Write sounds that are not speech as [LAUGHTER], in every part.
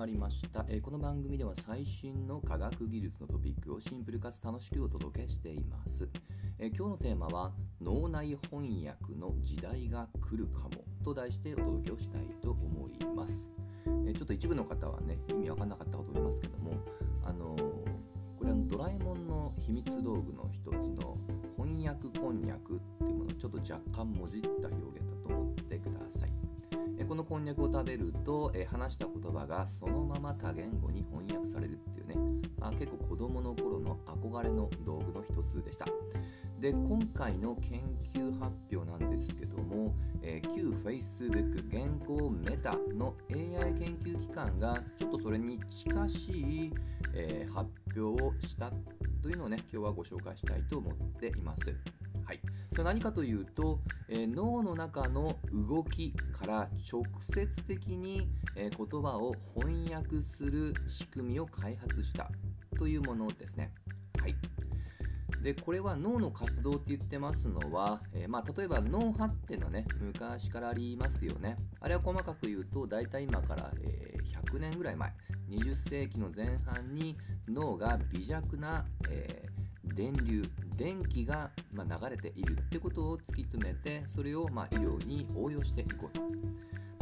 まりました、えーこの番組では最新の科学技術のトピックをシンプルかつ楽しくお届けしています、えー今日のテーマは脳内翻訳の時代が来るかもと題してお届けをしたいと思います、えちょっと一部の方はね意味わかんなかったかと思いますけどもあのこれはドラえもんの秘密道具の一つの翻訳こんにゃくっていうものをちょっと若干もじった表現だと思ってください。のこんにゃくを食べるとえ話した言葉がそのまま多言語に翻訳されるっていうね、まあ、結構子供の頃の憧れの道具の一つでした。で今回の研究発表なんですけども、えー旧 Facebook 現行メタの AI 研究機関がちょっとそれに近しい、えー発表をしたというのをね今日はご紹介したいと思っています。はい、それ何かというと、えー脳の中の動きから直接的に、えー言葉を翻訳する仕組みを開発したというものですね。はい、でこれは脳の活動って言ってますのは、えーまあ、例えば脳波っていうのはね昔からありますよね。あれは細かく言うと大体今から、え100年ぐらい前20世紀の前半に脳が微弱な、え電流電気が、ま、流れているってことを突き止めてそれを、ま、医療に応用していこうと。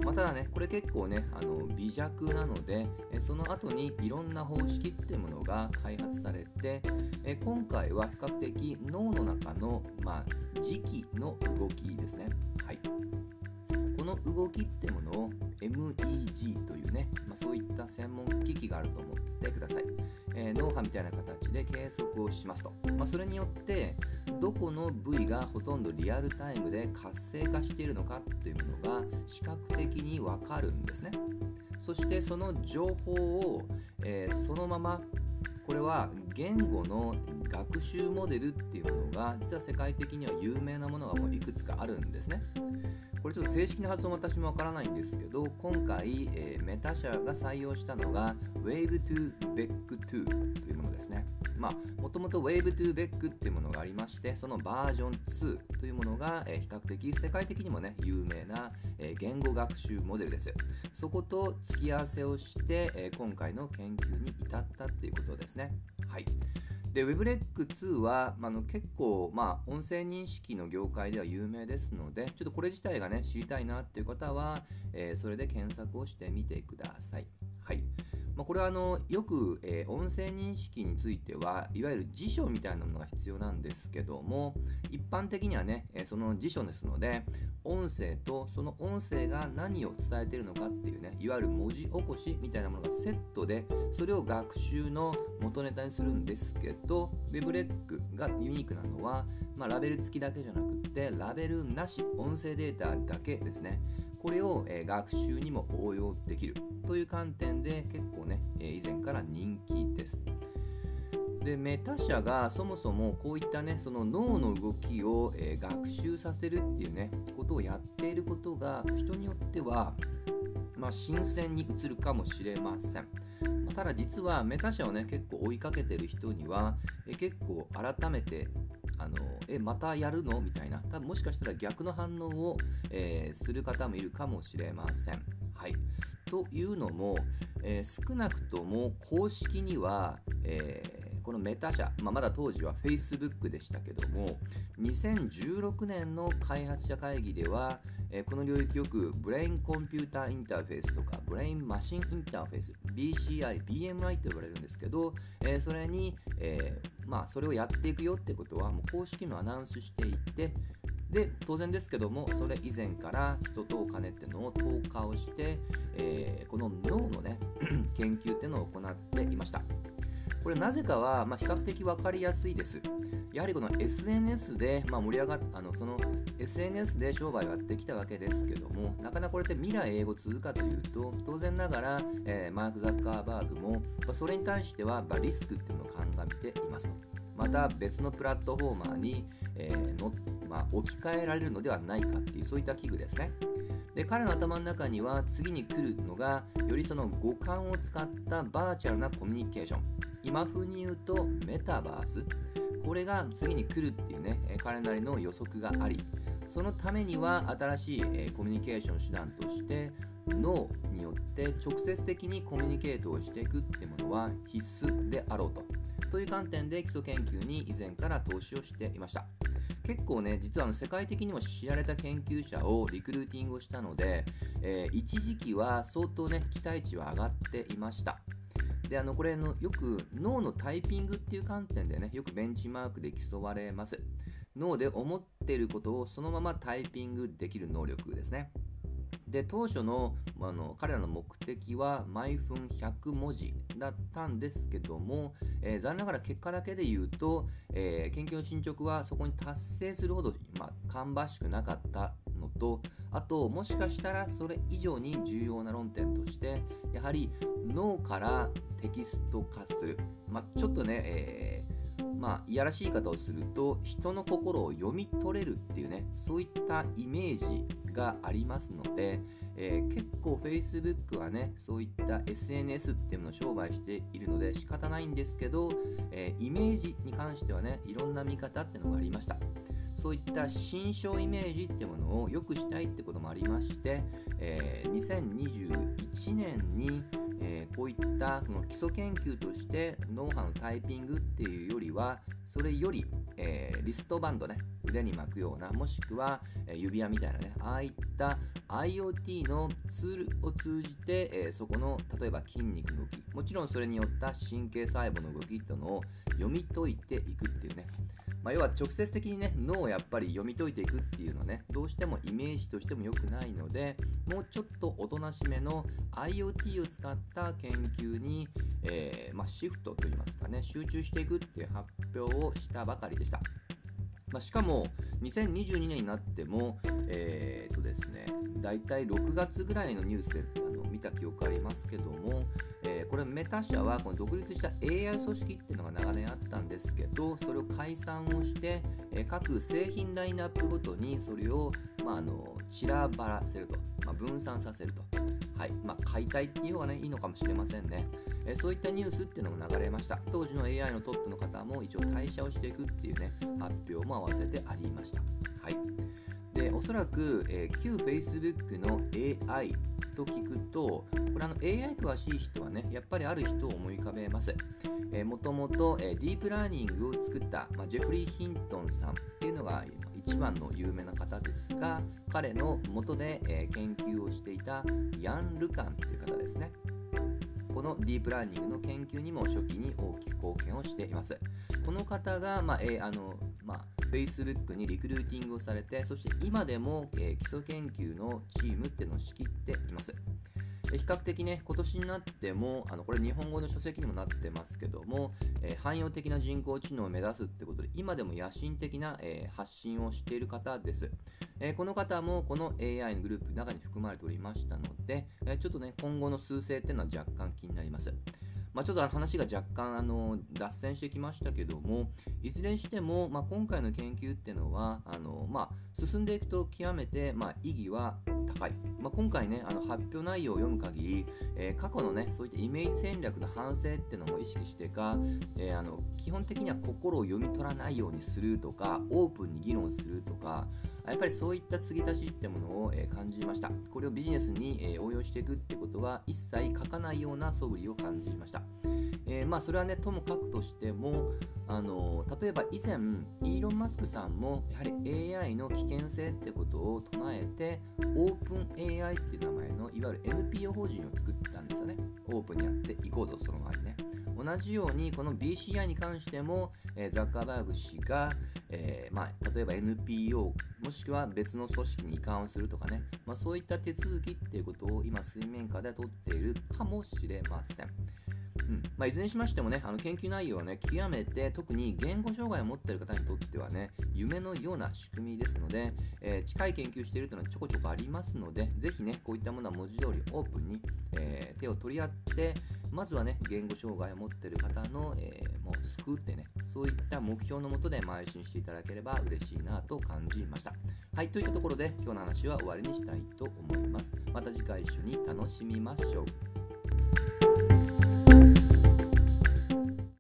まあ、ただねこれ結構ねあの微弱なのでその後にいろんな方式っていうものが開発されて今回は比較的脳の中の、まあ、磁気の動きですね。はいこの動きってものを MEG というね、まあ、そういった専門機器があると思ってください。え脳波みたいな形で計測をしますと、まあ、それによってどこの部位がほとんどリアルタイムで活性化しているのかっていうものが視覚的にわかるんですね。そしてその情報を、えーそのままこれは言語の学習モデルっていうものが実は世界的には有名なものがもういくつかあるんですね。これちょっと正式な発音私もわからないんですけど今回、えーメタ社が採用したのが Wave to Beck 2というものですね。まあもともと Wave to Beck っていうものがありましてそのバージョン2というものが、えー比較的世界的にもね有名な、えー言語学習モデルです。そこと付き合わせをして、え今回の研究に至ったっていうことですね。はい。で WebRec2 は、まあ、の結構、まあ、音声認識の業界では有名ですので、ちょっとこれ自体がね、知りたいなっていう方は、えーそれで検索をしてみてください。はい。まあ、これはあのよく、えー音声認識についてはいわゆる辞書みたいなものが必要なんですけども一般的にはね、えーその辞書ですので音声とその音声が何を伝えているのかっていうねいわゆる文字起こしみたいなものがセットでそれを学習の元ネタにするんですけど WebRec がユニークなのは、まあ、ラベル付きだけじゃなくてラベルなし音声データだけですね。これを、え学習にも応用できるという観点で結構ね、え以前から人気です。でメタ社がそもそもこういったねその脳の動きを、え学習させるっていうねことをやっていることが人によっては、まあ、新鮮に映るかもしれません。まただ実はメタ社をね結構追いかけてる人には、え結構改めてあのえまたやるの？みたいな。多分もしかしたら逆の反応を、えーする方もいるかもしれません。はい、というのも、えー少なくとも公式には、えーこのメタ社、まあ、まだ当時は Facebook でしたけども2016年の開発者会議では、えーこの領域よくブレインコンピューターインターフェースとかブレインマシンインターフェース BCI、BMI と呼ばれるんですけど、えそれに、えーまあ、それをやっていくよってことはもう公式のアナウンスしていてで当然ですけどもそれ以前から人とお金っていうのを投下をして、えーこの脳のね [CLEARS THROAT] 研究っていうのを行っていました。これなぜかは、まあ、比較的分かりやすいです。やはりこの SNS で、まあ、盛り上がっあのその SNS で商売をやってきたわけですけどもなかなかこれって未来英語続くかというと当然ながら、えーマーク・ザッカーバーグも、まそれに対しては、まリスクっていうのを鑑みていますと。また別のプラットフォーマーに、えーのまあ、置き換えられるのではないかっていうそういった器具ですね。で彼の頭の中には次に来るのがよりその五感を使ったバーチャルなコミュニケーション。今風に言うとメタバース。これが次に来るっていうね彼なりの予測があり。そのためには新しい、えーコミュニケーション手段として脳によって直接的にコミュニケートをしていくってものは必須であろうと。という観点で基礎研究に以前から投資をしていました。結構ね実はあの世界的にも知られた研究者をリクルーティングをしたので、えー、一時期は相当ね期待値は上がっていました。であのこれのよく脳のタイピングっていう観点でねよくベンチマークで競われます。脳で思っていることをそのままタイピングできる能力ですね。で当初のあの彼らの目的は毎分100文字だったんですけども、えー、残念ながら結果だけで言うと、えー、研究の進捗はそこに達成するほど、まあ、芳しくなかったのとあともしかしたらそれ以上に重要な論点としてやはり脳からテキスト化する、まあ、ちょっとね、えーまあ、いやらしい言い方をすると人の心を読み取れるっていうねそういったイメージがありますので、えー、結構 Facebook はねそういった SNS っていうのを商売しているので仕方ないんですけど、えー、イメージに関してはねいろんな見方っていうのがありました。そういった心象イメージっていうものを良くしたいってこともありまして、えー、2021年にえ、こういったその基礎研究として脳波のタイピングっていうよりはそれより、えー、リストバンドね腕に巻くようなもしくは、えー、指輪みたいなねああいった IoT のツールを通じて、えそこの例えば筋肉の動きもちろんそれによった神経細胞の動きっていうのを読み解いていくっていうね。まあ、要は直接的にね脳をやっぱり読み解いていくっていうのはねどうしてもイメージとしても良くないのでもうちょっとおとなしめの IoT を使った研究に、え、まあ、シフトといいますかね集中していくっていう発表ををしたばかりでした。まあ、しかも2022年になっても、えーとですね、だいたい6月ぐらいのニュースであの見た記憶ありますけども、えー、これメタ社はこの独立した AI 組織っていうのが長年あったんですけどそれを解散をして、えー、各製品ラインナップごとにそれを、まあ、あの散らばらせると、まあ、分散させると、はい。まあ、解体っていう方が、ね、いいのかもしれませんね、え、そういったニュースっていうのも流れました。当時の AI のトップの方も一応退社をしていくっていうね発表も合わせてありました。はい。でおそらく、えー、旧 Facebook の AI と聞くとこれあの AI 詳しい人はねやっぱりある人を思い浮かべます、えー、もともと、え、ディープラーニングを作った、まあ、ジェフリー・ヒントンさんっていうのが一番の有名な方ですが彼の元で、えー、研究をしていたヤン・ルカンという方ですね。このディープラーニングの研究にも初期に大きく貢献をしています。この方が、まあえー、あのまあ、Facebook にリクルーティングをされて、そして今でも、えー、基礎研究のチームっていうのを仕切っています。比較的ね、今年になっても、あのこれ日本語の書籍にもなってますけども、えー、汎用的な人工知能を目指すってことで、今でも野心的な、えー、発信をしている方です。えー、この方もこの AI のグループの中に含まれておりましたので、えちょっとね、今後の数勢っていうのは若干気になります。まあ、ちょっと話が若干あの脱線してきましたけども、いずれにしても、まあ、今回の研究っていうのは、あのまあ、進んでいくと極めて、まあ、意義は高い。まあ、今回ね、あの発表内容を読む限り、えー、過去のね、そういったイメージ戦略の反省っていうのも意識してか、えー、あの基本的には心を読み取らないようにするとか、オープンに議論するとか、やっぱりそういった継ぎ足しってものを、え感じました。これをビジネスに、え応用していくってことは一切書かないような素振りを感じました。えー、まあそれはねともかくとしてもあの例えば以前イーロン・マスクさんもやはり AI の危険性ってことを唱えてオープン AI っていう名前のいわゆる NPO 法人を作ったんですよね。オープンにやっていこうぞその前にね。同じようにこの BCI に関しても、えー、ザッカーバーグ氏が、えー、まあ、例えば NPO もしくは別の組織に移管をするとかね、まあ、そういった手続きっていうことを今水面下で取っているかもしれません。うんまあ、いずれにしましてもね、あの研究内容はね、極めて特に言語障害を持っている方にとってはね、夢のような仕組みですので、えー、近い研究しているというのはちょこちょこありますので、ぜひね、こういったものは文字通りオープンに、えー、手を取り合って、まずはね、言語障害を持っている方の、えー、もう救ってね、そういった目標のもとで邁進していただければ嬉しいなと感じました。はい、といったところで今日の話は終わりにしたいと思います。また次回一緒に楽しみましょう。